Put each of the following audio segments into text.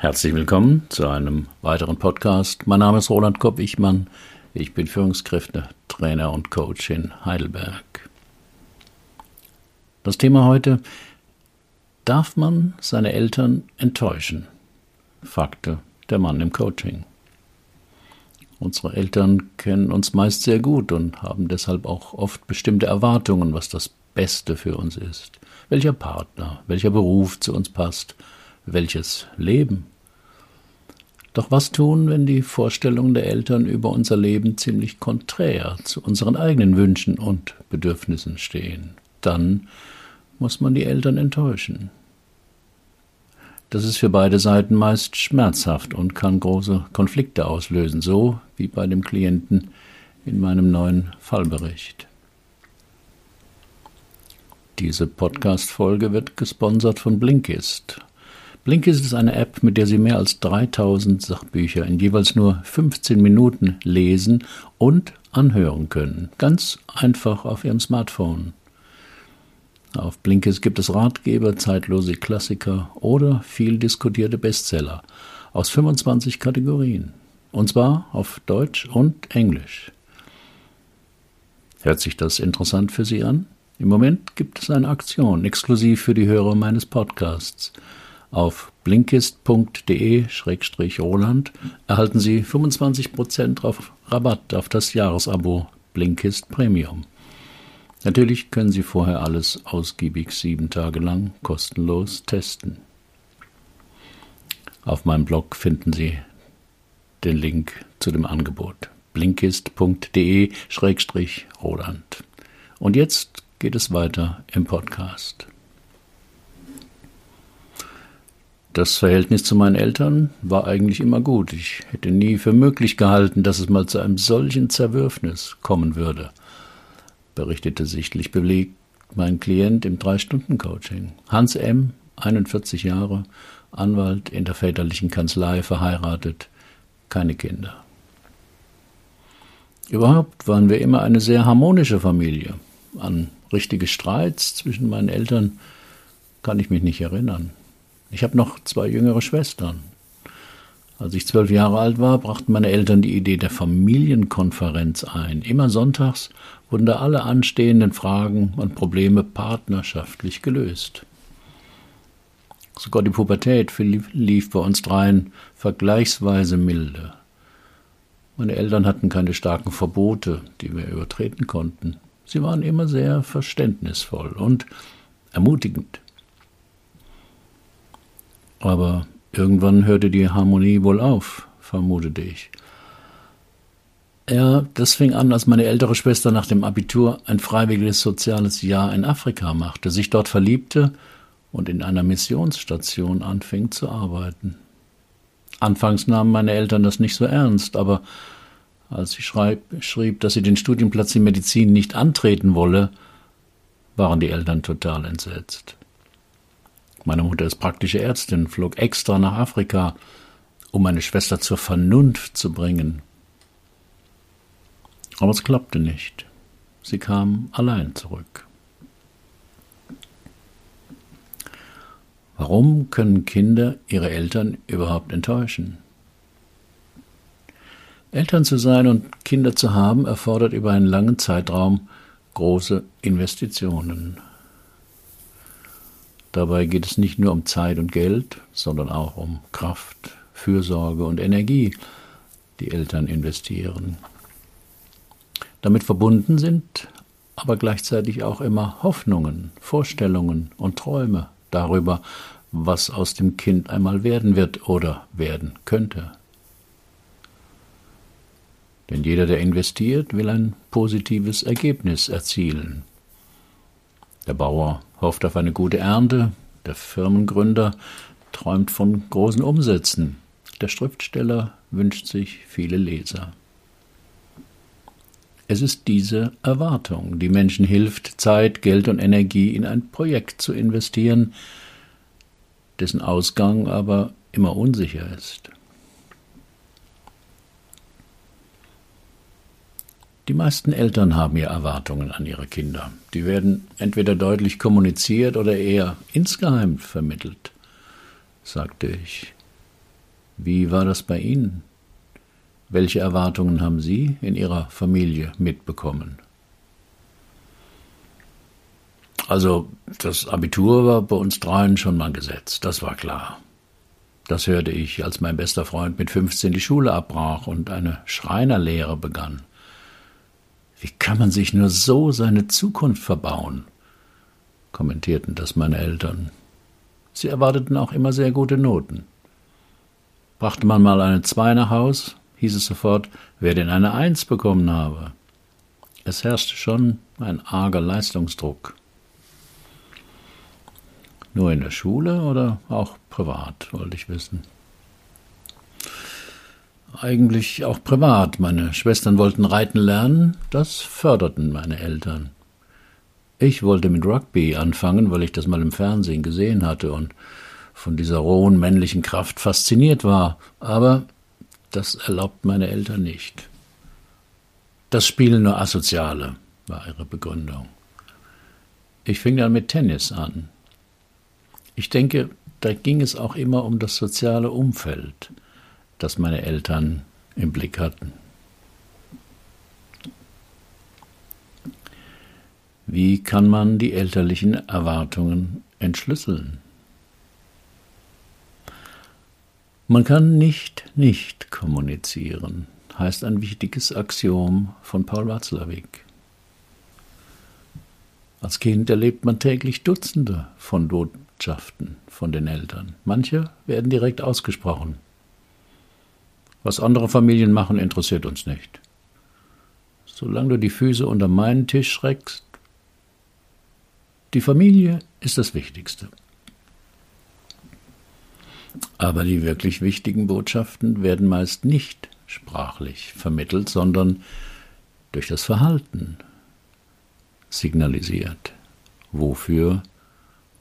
Herzlich willkommen zu einem weiteren Podcast. Mein Name ist Roland Kopp-Ichmann. Ich bin Führungskräfte, Trainer und Coach in Heidelberg. Das Thema heute: Darf man seine Eltern enttäuschen? fragte der Mann im Coaching. Unsere Eltern kennen uns meist sehr gut und haben deshalb auch oft bestimmte Erwartungen, was das Beste für uns ist, welcher Partner, welcher Beruf zu uns passt, welches Leben. Doch was tun, wenn die Vorstellungen der Eltern über unser Leben ziemlich konträr zu unseren eigenen Wünschen und Bedürfnissen stehen? Dann muss man die Eltern enttäuschen. Das ist für beide Seiten meist schmerzhaft und kann große Konflikte auslösen, so wie bei dem Klienten in meinem neuen Fallbericht. Diese Podcast-Folge wird gesponsert von Blinkist, Blinkist ist eine App, mit der Sie mehr als 3000 Sachbücher in jeweils nur 15 Minuten lesen und anhören können. Ganz einfach auf Ihrem Smartphone. Auf Blinkist gibt es Ratgeber, zeitlose Klassiker oder viel diskutierte Bestseller aus 25 Kategorien. Und zwar auf Deutsch und Englisch. Hört sich das interessant für Sie an? Im Moment gibt es eine Aktion exklusiv für die Hörer meines Podcasts. Auf blinkist.de-roland erhalten Sie 25% auf Rabatt auf das Jahresabo Blinkist Premium. Natürlich können Sie vorher alles ausgiebig sieben Tage lang kostenlos testen. Auf meinem Blog finden Sie den Link zu dem Angebot blinkist.de-roland. Und jetzt geht es weiter im Podcast. Das Verhältnis zu meinen Eltern war eigentlich immer gut. Ich hätte nie für möglich gehalten, dass es mal zu einem solchen Zerwürfnis kommen würde, berichtete sichtlich belegt mein Klient im Drei-Stunden-Coaching. Hans M., 41 Jahre, Anwalt in der väterlichen Kanzlei, verheiratet, keine Kinder. Überhaupt waren wir immer eine sehr harmonische Familie. An richtige Streits zwischen meinen Eltern kann ich mich nicht erinnern. Ich habe noch zwei jüngere Schwestern. Als ich zwölf Jahre alt war, brachten meine Eltern die Idee der Familienkonferenz ein. Immer sonntags wurden da alle anstehenden Fragen und Probleme partnerschaftlich gelöst. Sogar die Pubertät lief bei uns dreien vergleichsweise milde. Meine Eltern hatten keine starken Verbote, die wir übertreten konnten. Sie waren immer sehr verständnisvoll und ermutigend. Aber irgendwann hörte die Harmonie wohl auf, vermutete ich. Ja, das fing an, als meine ältere Schwester nach dem Abitur ein freiwilliges soziales Jahr in Afrika machte, sich dort verliebte und in einer Missionsstation anfing zu arbeiten. Anfangs nahmen meine Eltern das nicht so ernst, aber als sie schreib, schrieb, dass sie den Studienplatz in Medizin nicht antreten wolle, waren die Eltern total entsetzt. Meine Mutter ist praktische Ärztin, flog extra nach Afrika, um meine Schwester zur Vernunft zu bringen. Aber es klappte nicht. Sie kam allein zurück. Warum können Kinder ihre Eltern überhaupt enttäuschen? Eltern zu sein und Kinder zu haben erfordert über einen langen Zeitraum große Investitionen. Dabei geht es nicht nur um Zeit und Geld, sondern auch um Kraft, Fürsorge und Energie, die Eltern investieren. Damit verbunden sind aber gleichzeitig auch immer Hoffnungen, Vorstellungen und Träume darüber, was aus dem Kind einmal werden wird oder werden könnte. Denn jeder, der investiert, will ein positives Ergebnis erzielen. Der Bauer hofft auf eine gute Ernte, der Firmengründer träumt von großen Umsätzen, der Schriftsteller wünscht sich viele Leser. Es ist diese Erwartung, die Menschen hilft, Zeit, Geld und Energie in ein Projekt zu investieren, dessen Ausgang aber immer unsicher ist. Die meisten Eltern haben ja Erwartungen an ihre Kinder. Die werden entweder deutlich kommuniziert oder eher insgeheim vermittelt, sagte ich. Wie war das bei Ihnen? Welche Erwartungen haben Sie in Ihrer Familie mitbekommen? Also das Abitur war bei uns dreien schon mal gesetzt, das war klar. Das hörte ich, als mein bester Freund mit 15 die Schule abbrach und eine Schreinerlehre begann. Wie kann man sich nur so seine Zukunft verbauen? kommentierten das meine Eltern. Sie erwarteten auch immer sehr gute Noten. Brachte man mal eine Zwei nach Haus, hieß es sofort, wer denn eine Eins bekommen habe. Es herrschte schon ein arger Leistungsdruck. Nur in der Schule oder auch privat, wollte ich wissen. Eigentlich auch privat. Meine Schwestern wollten reiten lernen, das förderten meine Eltern. Ich wollte mit Rugby anfangen, weil ich das mal im Fernsehen gesehen hatte und von dieser rohen männlichen Kraft fasziniert war, aber das erlaubt meine Eltern nicht. Das spielen nur Asoziale, war ihre Begründung. Ich fing dann mit Tennis an. Ich denke, da ging es auch immer um das soziale Umfeld, das meine Eltern im Blick hatten. Wie kann man die elterlichen Erwartungen entschlüsseln? Man kann nicht nicht kommunizieren, heißt ein wichtiges Axiom von Paul Watzlawick. Als Kind erlebt man täglich Dutzende von Botschaften von den Eltern. Manche werden direkt ausgesprochen. Was andere Familien machen, interessiert uns nicht. Solange du die Füße unter meinen Tisch schreckst, die Familie ist das Wichtigste. Aber die wirklich wichtigen Botschaften werden meist nicht sprachlich vermittelt, sondern durch das Verhalten signalisiert. Wofür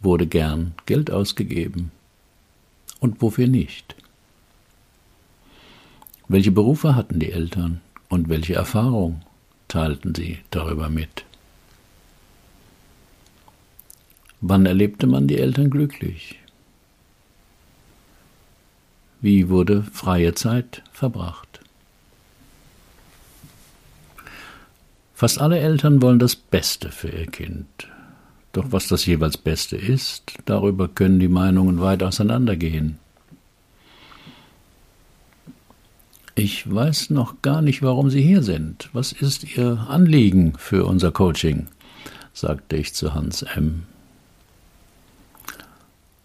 wurde gern Geld ausgegeben und wofür nicht. Welche Berufe hatten die Eltern und welche Erfahrung teilten sie darüber mit? Wann erlebte man die Eltern glücklich? Wie wurde freie Zeit verbracht? Fast alle Eltern wollen das Beste für ihr Kind. Doch was das jeweils Beste ist, darüber können die Meinungen weit auseinandergehen. Ich weiß noch gar nicht, warum Sie hier sind. Was ist Ihr Anliegen für unser Coaching? sagte ich zu Hans M.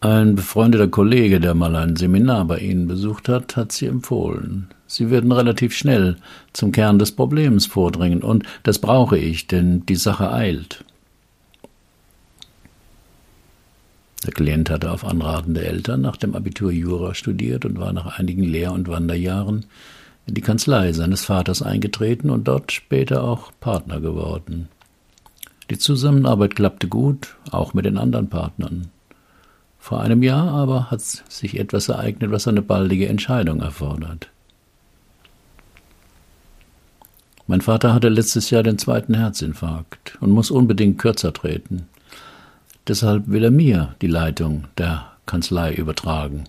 Ein befreundeter Kollege, der mal ein Seminar bei Ihnen besucht hat, hat Sie empfohlen. Sie würden relativ schnell zum Kern des Problems vordringen, und das brauche ich, denn die Sache eilt. Der Klient hatte auf Anraten der Eltern nach dem Abitur Jura studiert und war nach einigen Lehr- und Wanderjahren in die Kanzlei seines Vaters eingetreten und dort später auch Partner geworden. Die Zusammenarbeit klappte gut, auch mit den anderen Partnern. Vor einem Jahr aber hat sich etwas ereignet, was eine baldige Entscheidung erfordert. Mein Vater hatte letztes Jahr den zweiten Herzinfarkt und muss unbedingt kürzer treten. Deshalb will er mir die Leitung der Kanzlei übertragen,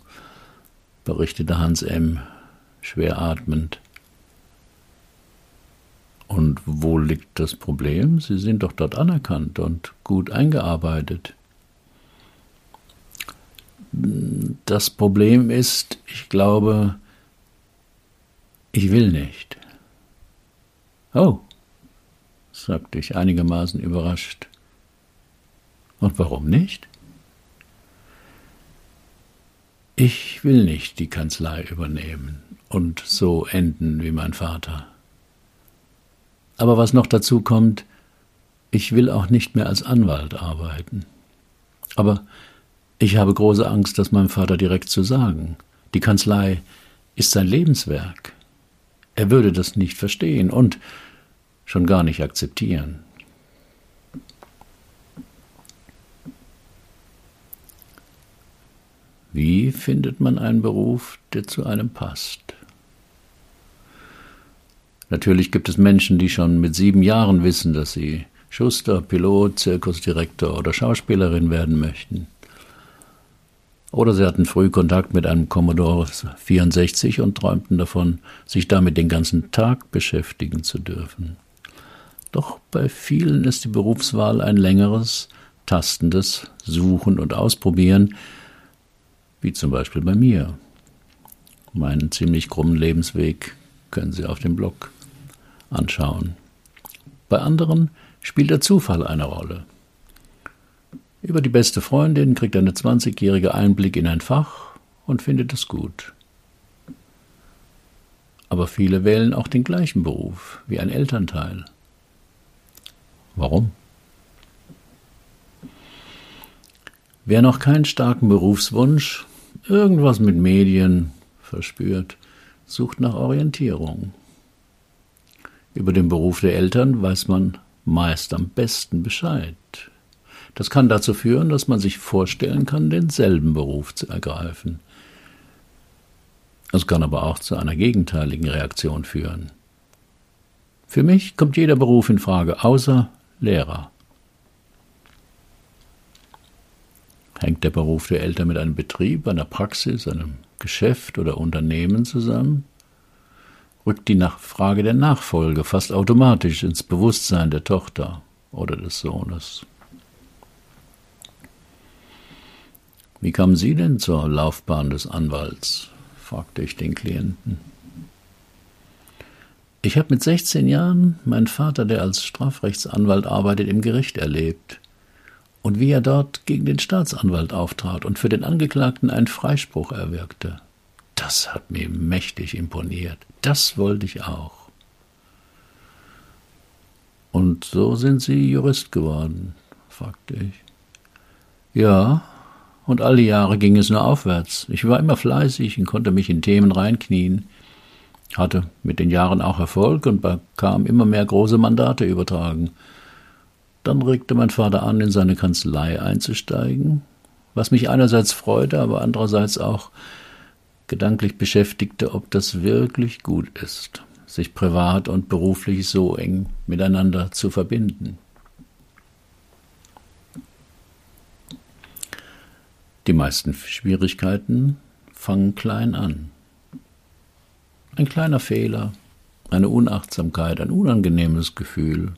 berichtete Hans M. schwer atmend. Und wo liegt das Problem? Sie sind doch dort anerkannt und gut eingearbeitet. Das Problem ist, ich glaube, ich will nicht. Oh, sagte ich einigermaßen überrascht. Und warum nicht? Ich will nicht die Kanzlei übernehmen und so enden wie mein Vater. Aber was noch dazu kommt, ich will auch nicht mehr als Anwalt arbeiten. Aber ich habe große Angst, das meinem Vater direkt zu sagen. Die Kanzlei ist sein Lebenswerk. Er würde das nicht verstehen und schon gar nicht akzeptieren. Wie findet man einen Beruf, der zu einem passt? Natürlich gibt es Menschen, die schon mit sieben Jahren wissen, dass sie Schuster, Pilot, Zirkusdirektor oder Schauspielerin werden möchten. Oder sie hatten früh Kontakt mit einem Commodore 64 und träumten davon, sich damit den ganzen Tag beschäftigen zu dürfen. Doch bei vielen ist die Berufswahl ein längeres, tastendes Suchen und Ausprobieren, wie zum Beispiel bei mir. Meinen ziemlich krummen Lebensweg können Sie auf dem Blog anschauen. Bei anderen spielt der Zufall eine Rolle. Über die beste Freundin kriegt eine 20-jährige Einblick in ein Fach und findet es gut. Aber viele wählen auch den gleichen Beruf wie ein Elternteil. Warum? Wer noch keinen starken Berufswunsch, irgendwas mit Medien verspürt, sucht nach Orientierung. Über den Beruf der Eltern weiß man meist am besten Bescheid. Das kann dazu führen, dass man sich vorstellen kann, denselben Beruf zu ergreifen. Es kann aber auch zu einer gegenteiligen Reaktion führen. Für mich kommt jeder Beruf in Frage, außer Lehrer. Hängt der Beruf der Eltern mit einem Betrieb, einer Praxis, einem Geschäft oder Unternehmen zusammen? Rückt die Frage der Nachfolge fast automatisch ins Bewusstsein der Tochter oder des Sohnes? Wie kamen Sie denn zur Laufbahn des Anwalts? fragte ich den Klienten. Ich habe mit 16 Jahren meinen Vater, der als Strafrechtsanwalt arbeitet, im Gericht erlebt und wie er dort gegen den Staatsanwalt auftrat und für den Angeklagten einen Freispruch erwirkte. Das hat mir mächtig imponiert. Das wollte ich auch. Und so sind Sie Jurist geworden? fragte ich. Ja, und alle Jahre ging es nur aufwärts. Ich war immer fleißig und konnte mich in Themen reinknien, hatte mit den Jahren auch Erfolg und bekam immer mehr große Mandate übertragen. Dann regte mein Vater an, in seine Kanzlei einzusteigen, was mich einerseits freute, aber andererseits auch gedanklich beschäftigte, ob das wirklich gut ist, sich privat und beruflich so eng miteinander zu verbinden. Die meisten Schwierigkeiten fangen klein an. Ein kleiner Fehler, eine Unachtsamkeit, ein unangenehmes Gefühl.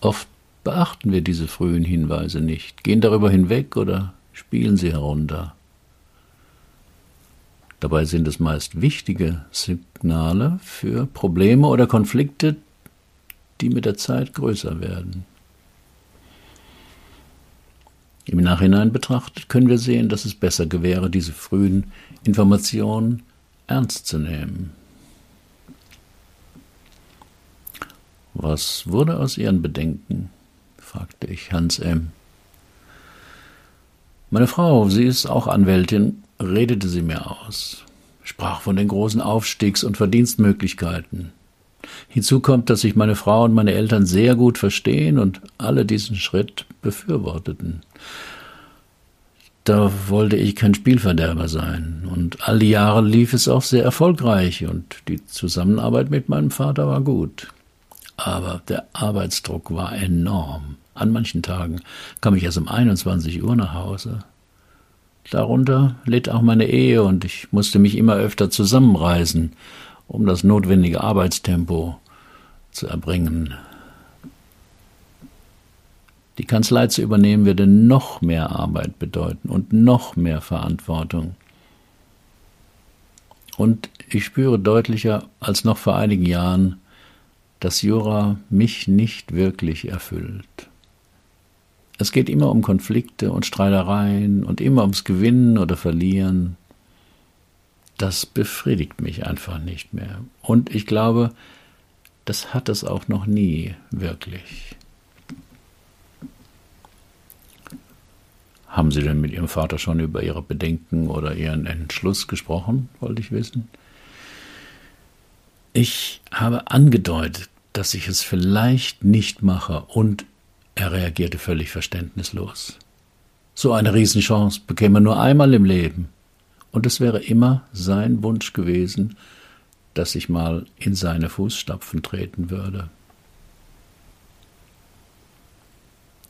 Oft beachten wir diese frühen Hinweise nicht, gehen darüber hinweg oder spielen sie herunter. Dabei sind es meist wichtige Signale für Probleme oder Konflikte, die mit der Zeit größer werden. Im Nachhinein betrachtet können wir sehen, dass es besser gewähre, diese frühen Informationen ernst zu nehmen. Was wurde aus Ihren Bedenken? fragte ich Hans M. Meine Frau, sie ist auch Anwältin, redete sie mir aus, sprach von den großen Aufstiegs- und Verdienstmöglichkeiten. Hinzu kommt, dass sich meine Frau und meine Eltern sehr gut verstehen und alle diesen Schritt befürworteten. Da wollte ich kein Spielverderber sein. Und all die Jahre lief es auch sehr erfolgreich und die Zusammenarbeit mit meinem Vater war gut. Aber der Arbeitsdruck war enorm. An manchen Tagen kam ich erst um 21 Uhr nach Hause. Darunter litt auch meine Ehe und ich musste mich immer öfter zusammenreißen, um das notwendige Arbeitstempo zu erbringen. Die Kanzlei zu übernehmen würde noch mehr Arbeit bedeuten und noch mehr Verantwortung. Und ich spüre deutlicher als noch vor einigen Jahren, dass Jura mich nicht wirklich erfüllt. Es geht immer um Konflikte und Streitereien und immer ums Gewinnen oder Verlieren das befriedigt mich einfach nicht mehr. Und ich glaube, das hat es auch noch nie wirklich. Haben Sie denn mit Ihrem Vater schon über Ihre Bedenken oder Ihren Entschluss gesprochen, wollte ich wissen? Ich habe angedeutet, dass ich es vielleicht nicht mache, und er reagierte völlig verständnislos. So eine Riesenchance bekäme er nur einmal im Leben. Und es wäre immer sein Wunsch gewesen, dass ich mal in seine Fußstapfen treten würde.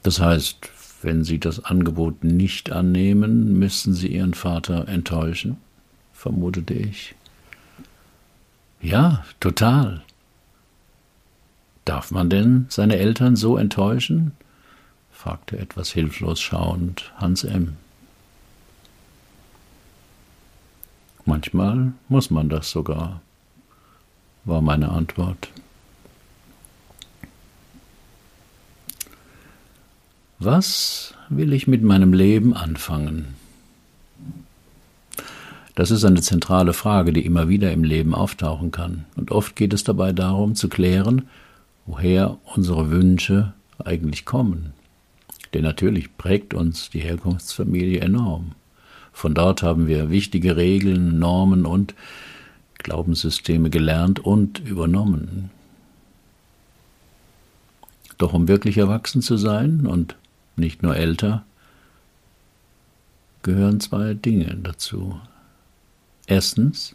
Das heißt, Wenn Sie das Angebot nicht annehmen, müssten Sie Ihren Vater enttäuschen, vermutete ich. Ja, total. Darf man denn seine Eltern so enttäuschen? Fragte etwas hilflos schauend Hans M. Manchmal muss man das sogar, war meine Antwort. Was will ich mit meinem Leben anfangen? Das ist eine zentrale Frage, die immer wieder im Leben auftauchen kann. Und oft geht es dabei darum zu klären, woher unsere Wünsche eigentlich kommen. Denn natürlich prägt uns die Herkunftsfamilie enorm. Von dort haben wir wichtige Regeln, Normen und Glaubenssysteme gelernt und übernommen. Doch um wirklich erwachsen zu sein und nicht nur älter, gehören zwei Dinge dazu. Erstens,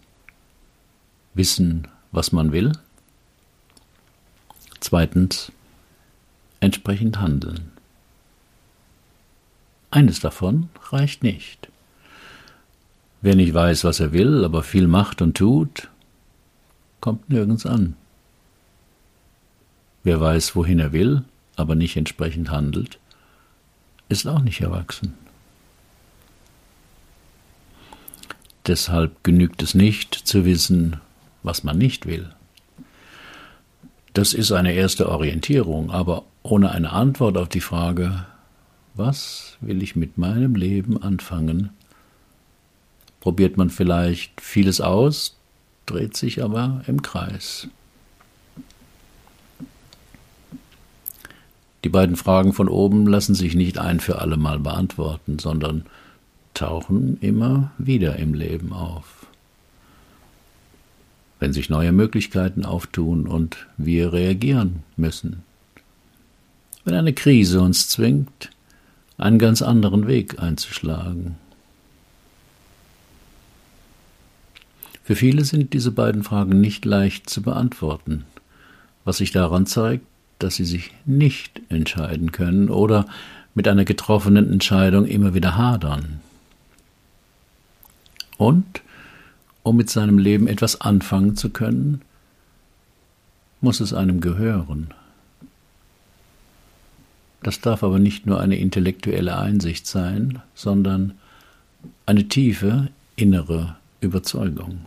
wissen, was man will. Zweitens, entsprechend handeln. Eines davon reicht nicht. Wer nicht weiß, was er will, aber viel macht und tut, kommt nirgends an. Wer weiß, wohin er will, aber nicht entsprechend handelt, ist auch nicht erwachsen. Deshalb genügt es nicht zu wissen, was man nicht will. Das ist eine erste Orientierung, aber ohne eine Antwort auf die Frage, was will ich mit meinem Leben anfangen, probiert man vielleicht vieles aus, dreht sich aber im Kreis. Die beiden Fragen von oben lassen sich nicht ein für alle Mal beantworten, sondern tauchen immer wieder im Leben auf. Wenn sich neue Möglichkeiten auftun und wir reagieren müssen. Wenn eine Krise uns zwingt, einen ganz anderen Weg einzuschlagen. Für viele sind diese beiden Fragen nicht leicht zu beantworten, was sich daran zeigt, dass sie sich nicht entscheiden können oder mit einer getroffenen Entscheidung immer wieder hadern. Und, um mit seinem Leben etwas anfangen zu können, muss es einem gehören. Das darf aber nicht nur eine intellektuelle Einsicht sein, sondern eine tiefe innere Überzeugung.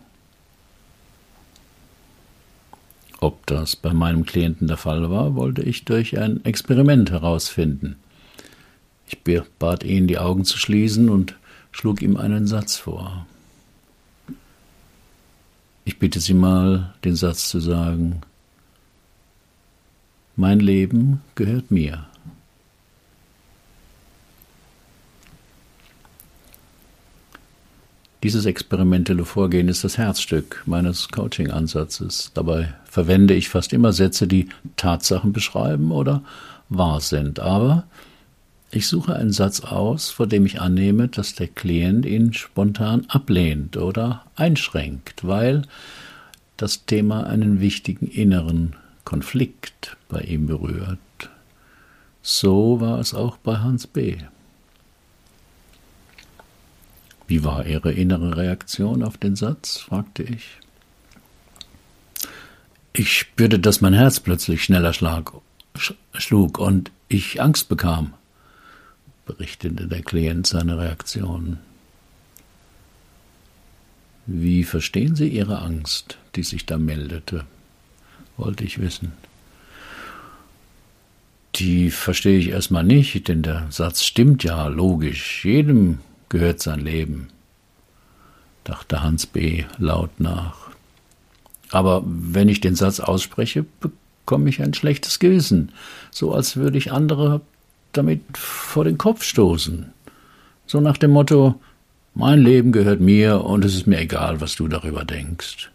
Ob das bei meinem Klienten der Fall war, wollte ich durch ein Experiment herausfinden. Ich bat ihn, die Augen zu schließen und schlug ihm einen Satz vor. Ich bitte Sie mal, den Satz zu sagen. Mein Leben gehört mir. Dieses experimentelle Vorgehen ist das Herzstück meines Coaching-Ansatzes. Dabei verwende ich fast immer Sätze, die Tatsachen beschreiben oder wahr sind. Aber ich suche einen Satz aus, vor dem ich annehme, dass der Klient ihn spontan ablehnt oder einschränkt, weil das Thema einen wichtigen inneren Konflikt bei ihm berührt. So war es auch bei Hans B. Wie war Ihre innere Reaktion auf den Satz? fragte ich. Ich spürte, dass mein Herz plötzlich schneller schlag, schlug und ich Angst bekam, berichtete der Klient seine Reaktion. Wie verstehen Sie Ihre Angst, die sich da meldete? wollte ich wissen. Die verstehe ich erstmal nicht, denn der Satz stimmt ja logisch. Jedem gehört sein Leben, dachte Hans B. laut nach. Aber wenn ich den Satz ausspreche, bekomme ich ein schlechtes Gewissen, so als würde ich andere damit vor den Kopf stoßen. So nach dem Motto, mein Leben gehört mir und es ist mir egal, was du darüber denkst.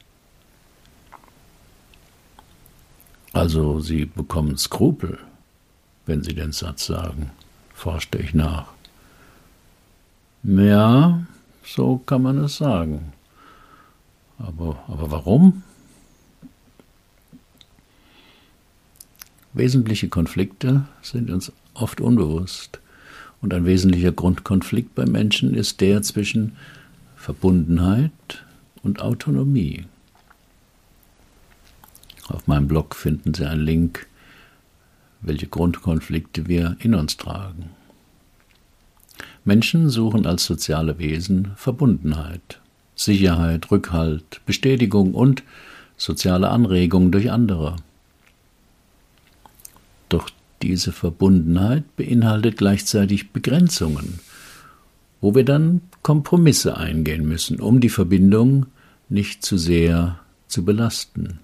Also Sie bekommen Skrupel, wenn Sie den Satz sagen, forschte ich nach. Ja, so kann man es sagen. Aber, aber warum? Wesentliche Konflikte sind uns oft unbewusst Und ein wesentlicher Grundkonflikt bei Menschen ist der zwischen Verbundenheit und Autonomie. Auf meinem Blog finden Sie einen Link, welche Grundkonflikte wir in uns tragen. Menschen suchen als soziale Wesen Verbundenheit, Sicherheit, Rückhalt, Bestätigung und soziale Anregung durch andere. Doch diese Verbundenheit beinhaltet gleichzeitig Begrenzungen, wo wir dann Kompromisse eingehen müssen, um die Verbindung nicht zu sehr zu belasten.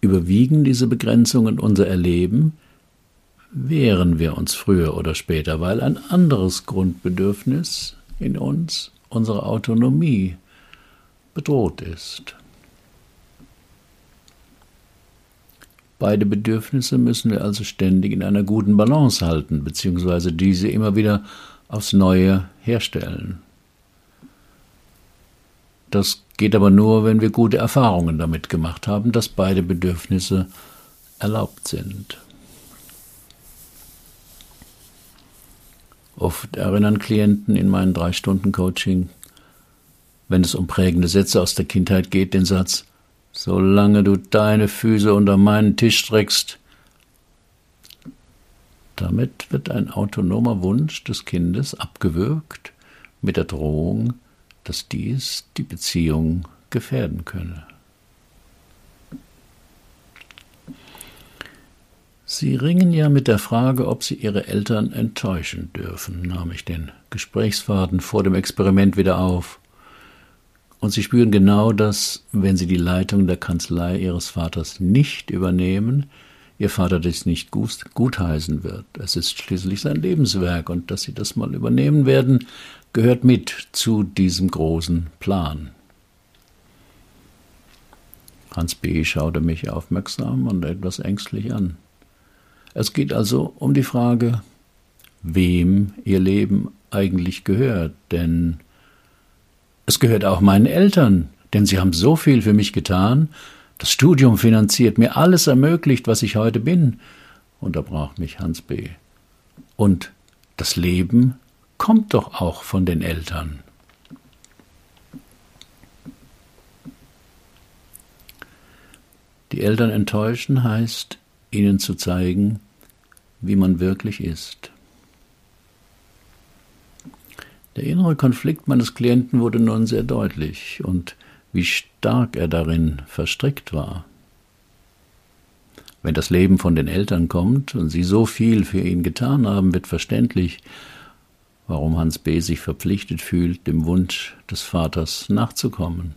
Überwiegen diese Begrenzungen unser Erleben, wehren wir uns früher oder später, weil ein anderes Grundbedürfnis in uns, unsere Autonomie, bedroht ist. Beide Bedürfnisse müssen wir also ständig in einer guten Balance halten, beziehungsweise diese immer wieder aufs Neue herstellen. Das geht aber nur, wenn wir gute Erfahrungen damit gemacht haben, dass beide Bedürfnisse erlaubt sind. Oft erinnern Klienten in meinen drei Stunden Coaching, wenn es um prägende Sätze aus der Kindheit geht, den Satz Solange du deine Füße unter meinen Tisch streckst. Damit wird ein autonomer Wunsch des Kindes abgewürgt mit der Drohung, dass dies die Beziehung gefährden könne. Sie ringen ja mit der Frage, ob Sie Ihre Eltern enttäuschen dürfen, nahm ich den Gesprächsfaden vor dem Experiment wieder auf. Und Sie spüren genau, dass, wenn Sie die Leitung der Kanzlei Ihres Vaters nicht übernehmen, Ihr Vater das nicht gut, gutheißen wird. Es ist schließlich sein Lebenswerk und dass Sie das mal übernehmen werden, gehört mit zu diesem großen Plan. Hans B. schaute mich aufmerksam und etwas ängstlich an. Es geht also um die Frage, wem ihr Leben eigentlich gehört, denn es gehört auch meinen Eltern, denn sie haben so viel für mich getan, das Studium finanziert, mir alles ermöglicht, was ich heute bin, unterbrach mich Hans B. Und das Leben kommt doch auch von den Eltern. Die Eltern enttäuschen heißt, ihnen zu zeigen, wie man wirklich ist. Der innere Konflikt meines Klienten wurde nun sehr deutlich und wie stark er darin verstrickt war. Wenn das Leben von den Eltern kommt und sie so viel für ihn getan haben, wird verständlich, warum Hans B. sich verpflichtet fühlt, dem Wunsch des Vaters nachzukommen.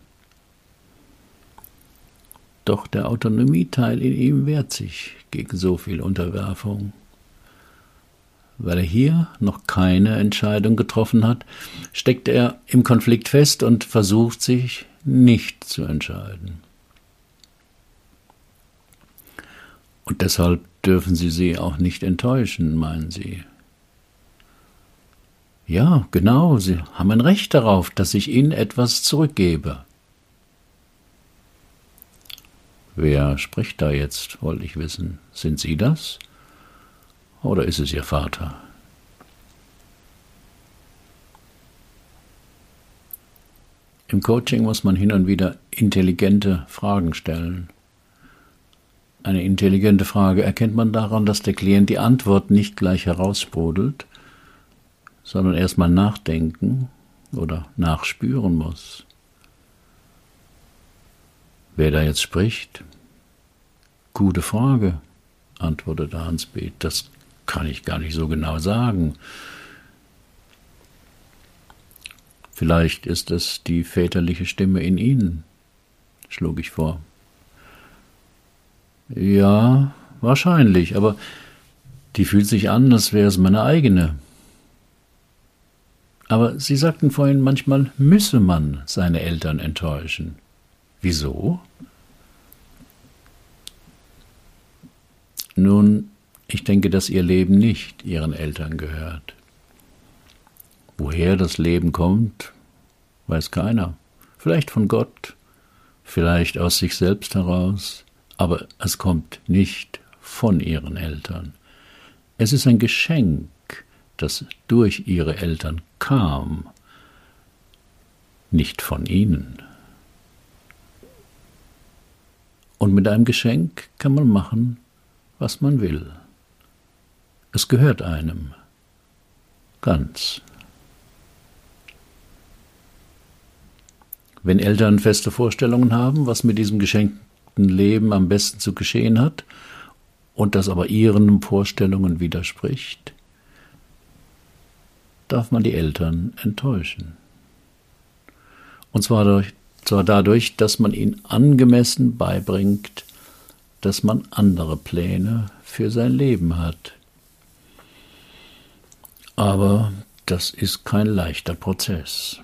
Doch der Autonomieteil in ihm wehrt sich gegen so viel Unterwerfung. Weil er hier noch keine Entscheidung getroffen hat, steckt er im Konflikt fest und versucht sich nicht zu entscheiden. Und deshalb dürfen Sie sie auch nicht enttäuschen, meinen Sie. Ja, genau, Sie haben ein Recht darauf, dass ich Ihnen etwas zurückgebe. Wer spricht da jetzt, wollte ich wissen. Sind Sie das? Oder ist es Ihr Vater? Im Coaching muss man hin und wieder intelligente Fragen stellen. Eine intelligente Frage erkennt man daran, dass der Klient die Antwort nicht gleich heraussprudelt, sondern erstmal nachdenken oder nachspüren muss. Wer da jetzt spricht? Gute Frage, antwortete Hans B. Das kann ich gar nicht so genau sagen. Vielleicht ist es die väterliche Stimme in Ihnen, schlug ich vor. Ja, wahrscheinlich, aber die fühlt sich an, als wäre es meine eigene. Aber Sie sagten vorhin, manchmal müsse man seine Eltern enttäuschen. Wieso? Nun, ich denke, dass ihr Leben nicht ihren Eltern gehört. Woher das Leben kommt, weiß keiner. Vielleicht von Gott, vielleicht aus sich selbst heraus, aber es kommt nicht von ihren Eltern. Es ist ein Geschenk, das durch ihre Eltern kam, nicht von ihnen. Und mit einem Geschenk kann man machen, was man will. Es gehört einem ganz. Wenn Eltern feste Vorstellungen haben, was mit diesem geschenkten Leben am besten zu geschehen hat, und das aber ihren Vorstellungen widerspricht, darf man die Eltern enttäuschen. Und zwar, durch, zwar dadurch, dass man ihnen angemessen beibringt, dass man andere Pläne für sein Leben hat. Aber das ist kein leichter Prozess.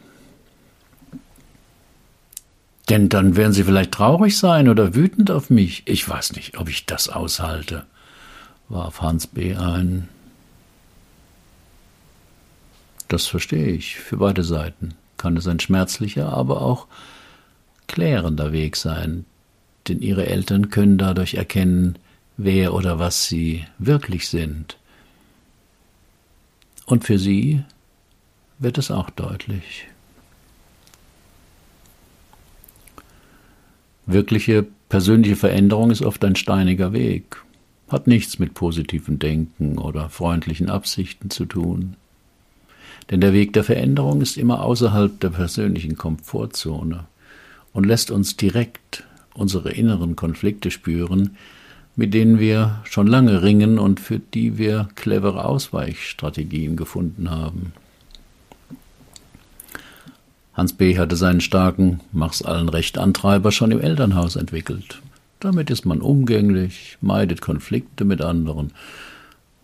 Denn dann werden sie vielleicht traurig sein oder wütend auf mich. Ich weiß nicht, ob ich das aushalte, warf Hans B. ein. Das verstehe ich. Für beide Seiten kann es ein schmerzlicher, aber auch klärender Weg sein, denn ihre Eltern können dadurch erkennen, wer oder was sie wirklich sind. Und für sie wird es auch deutlich. Wirkliche persönliche Veränderung ist oft ein steiniger Weg, hat nichts mit positivem Denken oder freundlichen Absichten zu tun. Denn der Weg der Veränderung ist immer außerhalb der persönlichen Komfortzone und lässt uns direkt unsere inneren Konflikte spüren, mit denen wir schon lange ringen und für die wir clevere Ausweichstrategien gefunden haben. Hans B. hatte seinen starken Mach's allen recht Antreiber schon im Elternhaus entwickelt. Damit ist man umgänglich, meidet Konflikte mit anderen,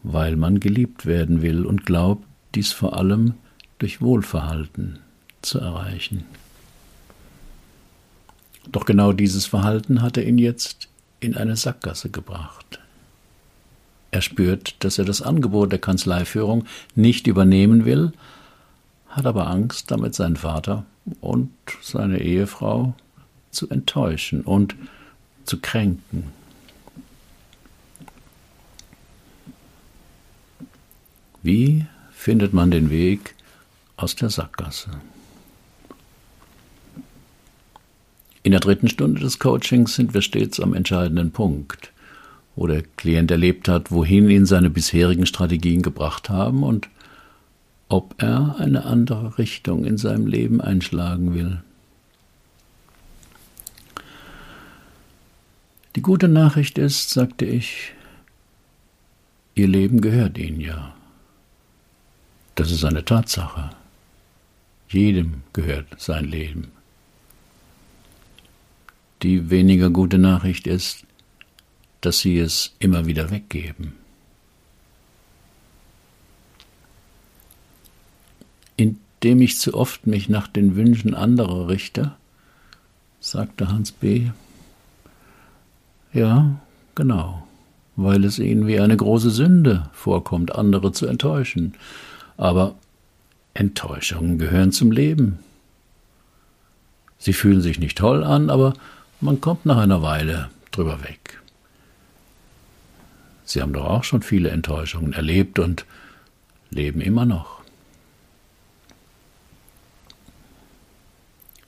weil man geliebt werden will und glaubt, dies vor allem durch Wohlverhalten zu erreichen. Doch genau dieses Verhalten hatte ihn jetzt in eine Sackgasse gebracht. Er spürt, dass er das Angebot der Kanzleiführung nicht übernehmen will, hat aber Angst, damit seinen Vater und seine Ehefrau zu enttäuschen und zu kränken. Wie findet man den Weg aus der Sackgasse? In der dritten Stunde des Coachings sind wir stets am entscheidenden Punkt, wo der Klient erlebt hat, wohin ihn seine bisherigen Strategien gebracht haben und ob er eine andere Richtung in seinem Leben einschlagen will. Die gute Nachricht ist, sagte ich, Ihr Leben gehört Ihnen ja. Das ist eine Tatsache. Jedem gehört sein Leben. Die weniger gute Nachricht ist, dass Sie es immer wieder weggeben. indem ich zu oft mich nach den Wünschen anderer richte? sagte Hans B. Ja, genau, weil es ihnen wie eine große Sünde vorkommt, andere zu enttäuschen. Aber Enttäuschungen gehören zum Leben. Sie fühlen sich nicht toll an, aber man kommt nach einer Weile drüber weg. Sie haben doch auch schon viele Enttäuschungen erlebt und leben immer noch.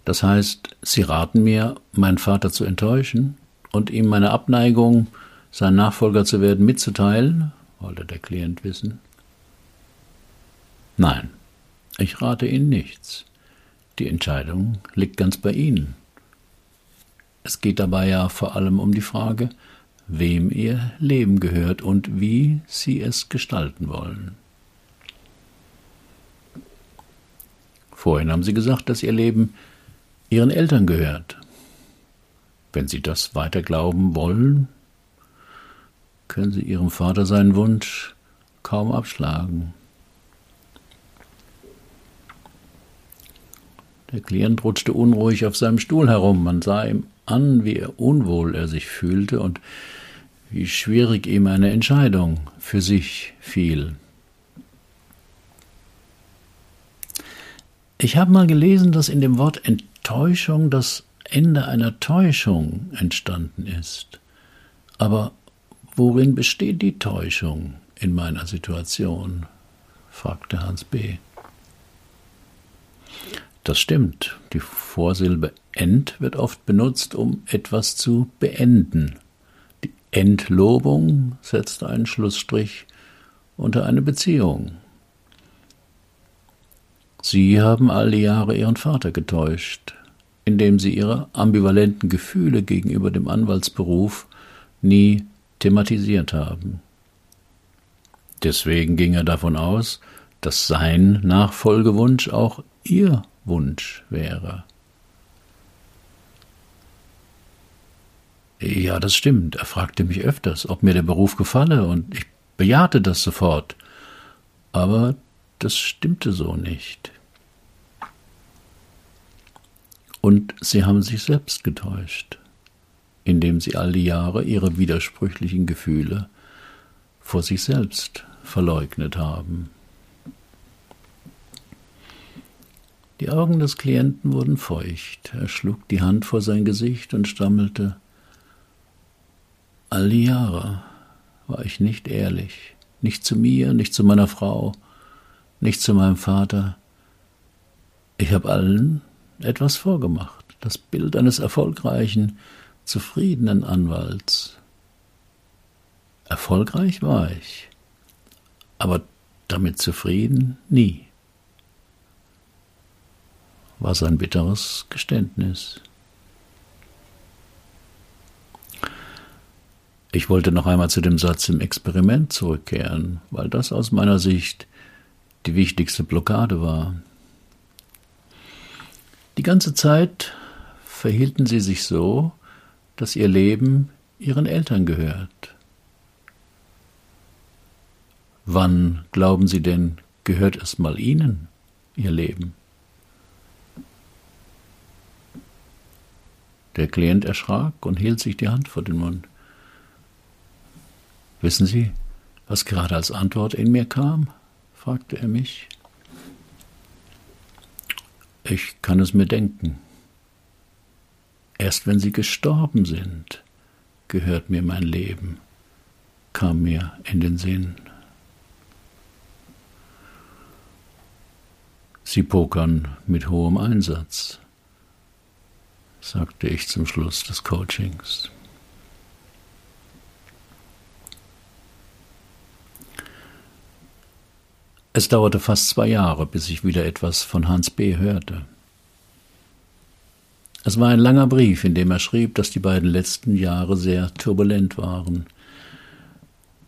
Das heißt, Sie raten mir, meinen Vater zu enttäuschen und ihm meine Abneigung, sein Nachfolger zu werden, mitzuteilen? wollte der Klient wissen. Nein, ich rate Ihnen nichts. Die Entscheidung liegt ganz bei Ihnen. Es geht dabei ja vor allem um die Frage, wem Ihr Leben gehört und wie Sie es gestalten wollen. Vorhin haben Sie gesagt, dass Ihr Leben ihren Eltern gehört. Wenn sie das weiter glauben wollen, können sie ihrem Vater seinen Wunsch kaum abschlagen. Der Klient rutschte unruhig auf seinem Stuhl herum. Man sah ihm an, wie unwohl er sich fühlte und wie schwierig ihm eine Entscheidung für sich fiel. Ich habe mal gelesen, dass in dem Wort Täuschung das Ende einer Täuschung entstanden ist. Aber worin besteht die Täuschung, in meiner Situation? fragte Hans B. Das stimmt. Die Vorsilbe end wird oft benutzt, um etwas zu beenden. Die Entlobung setzt einen Schlussstrich unter eine Beziehung. Sie haben all die Jahre Ihren Vater getäuscht, indem Sie Ihre ambivalenten Gefühle gegenüber dem Anwaltsberuf nie thematisiert haben. Deswegen ging er davon aus, dass sein Nachfolgewunsch auch Ihr Wunsch wäre. Ja, das stimmt. Er fragte mich öfters, ob mir der Beruf gefalle, und ich bejahte das sofort. Aber das stimmte so nicht. Und sie haben sich selbst getäuscht, indem sie all die Jahre ihre widersprüchlichen Gefühle vor sich selbst verleugnet haben. Die Augen des Klienten wurden feucht. Er schlug die Hand vor sein Gesicht und stammelte All die Jahre war ich nicht ehrlich, nicht zu mir, nicht zu meiner Frau, nicht zu meinem Vater. Ich habe allen etwas vorgemacht, das Bild eines erfolgreichen, zufriedenen Anwalts. Erfolgreich war ich, aber damit zufrieden nie. War sein bitteres Geständnis. Ich wollte noch einmal zu dem Satz im Experiment zurückkehren, weil das aus meiner Sicht die wichtigste Blockade war. Die ganze Zeit verhielten sie sich so, dass ihr Leben ihren Eltern gehört. Wann glauben Sie denn, gehört es mal Ihnen, Ihr Leben? Der Klient erschrak und hielt sich die Hand vor den Mund. Wissen Sie, was gerade als Antwort in mir kam? fragte er mich. Ich kann es mir denken. Erst wenn Sie gestorben sind, gehört mir mein Leben, kam mir in den Sinn. Sie pokern mit hohem Einsatz, sagte ich zum Schluss des Coachings. Es dauerte fast zwei Jahre, bis ich wieder etwas von Hans B. hörte. Es war ein langer Brief, in dem er schrieb, dass die beiden letzten Jahre sehr turbulent waren.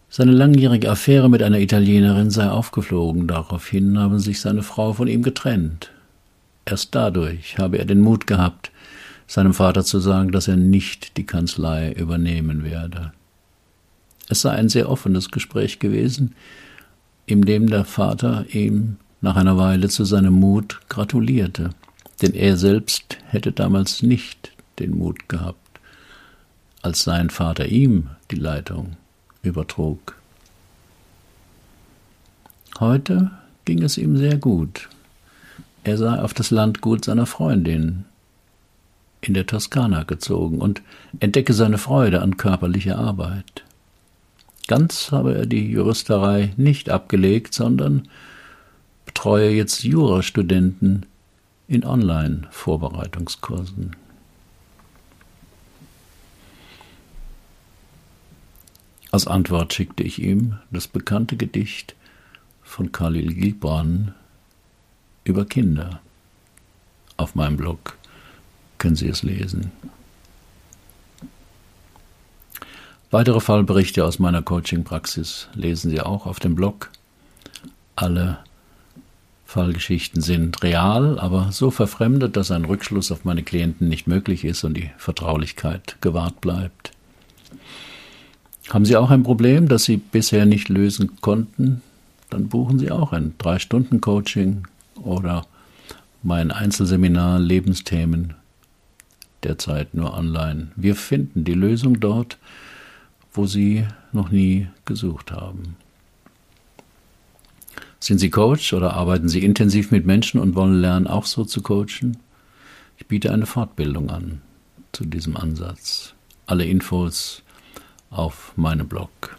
Seine langjährige Affäre mit einer Italienerin sei aufgeflogen, daraufhin haben sich seine Frau von ihm getrennt. Erst dadurch habe er den Mut gehabt, seinem Vater zu sagen, dass er nicht die Kanzlei übernehmen werde. Es sei ein sehr offenes Gespräch gewesen, in dem der Vater ihm nach einer Weile zu seinem Mut gratulierte, denn er selbst hätte damals nicht den Mut gehabt, als sein Vater ihm die Leitung übertrug. Heute ging es ihm sehr gut. Er sei auf das Landgut seiner Freundin in der Toskana gezogen und entdecke seine Freude an körperlicher Arbeit. Ganz habe er die Juristerei nicht abgelegt, sondern betreue jetzt Jurastudenten in Online-Vorbereitungskursen. Als Antwort schickte ich ihm das bekannte Gedicht von Khalil Gibran über Kinder. Auf meinem Blog können Sie es lesen. Weitere Fallberichte aus meiner Coaching-Praxis lesen Sie auch auf dem Blog. Alle Fallgeschichten sind real, aber so verfremdet, dass ein Rückschluss auf meine Klienten nicht möglich ist und die Vertraulichkeit gewahrt bleibt. Haben Sie auch ein Problem, das Sie bisher nicht lösen konnten? Dann buchen Sie auch ein 3-Stunden-Coaching oder mein Einzelseminar Lebensthemen, derzeit nur online. Wir finden die Lösung dort wo Sie noch nie gesucht haben. Sind Sie Coach oder arbeiten Sie intensiv mit Menschen und wollen lernen, auch so zu coachen? Ich biete eine Fortbildung an zu diesem Ansatz. Alle Infos auf meinem Blog.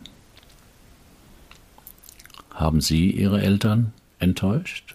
Haben Sie Ihre Eltern enttäuscht?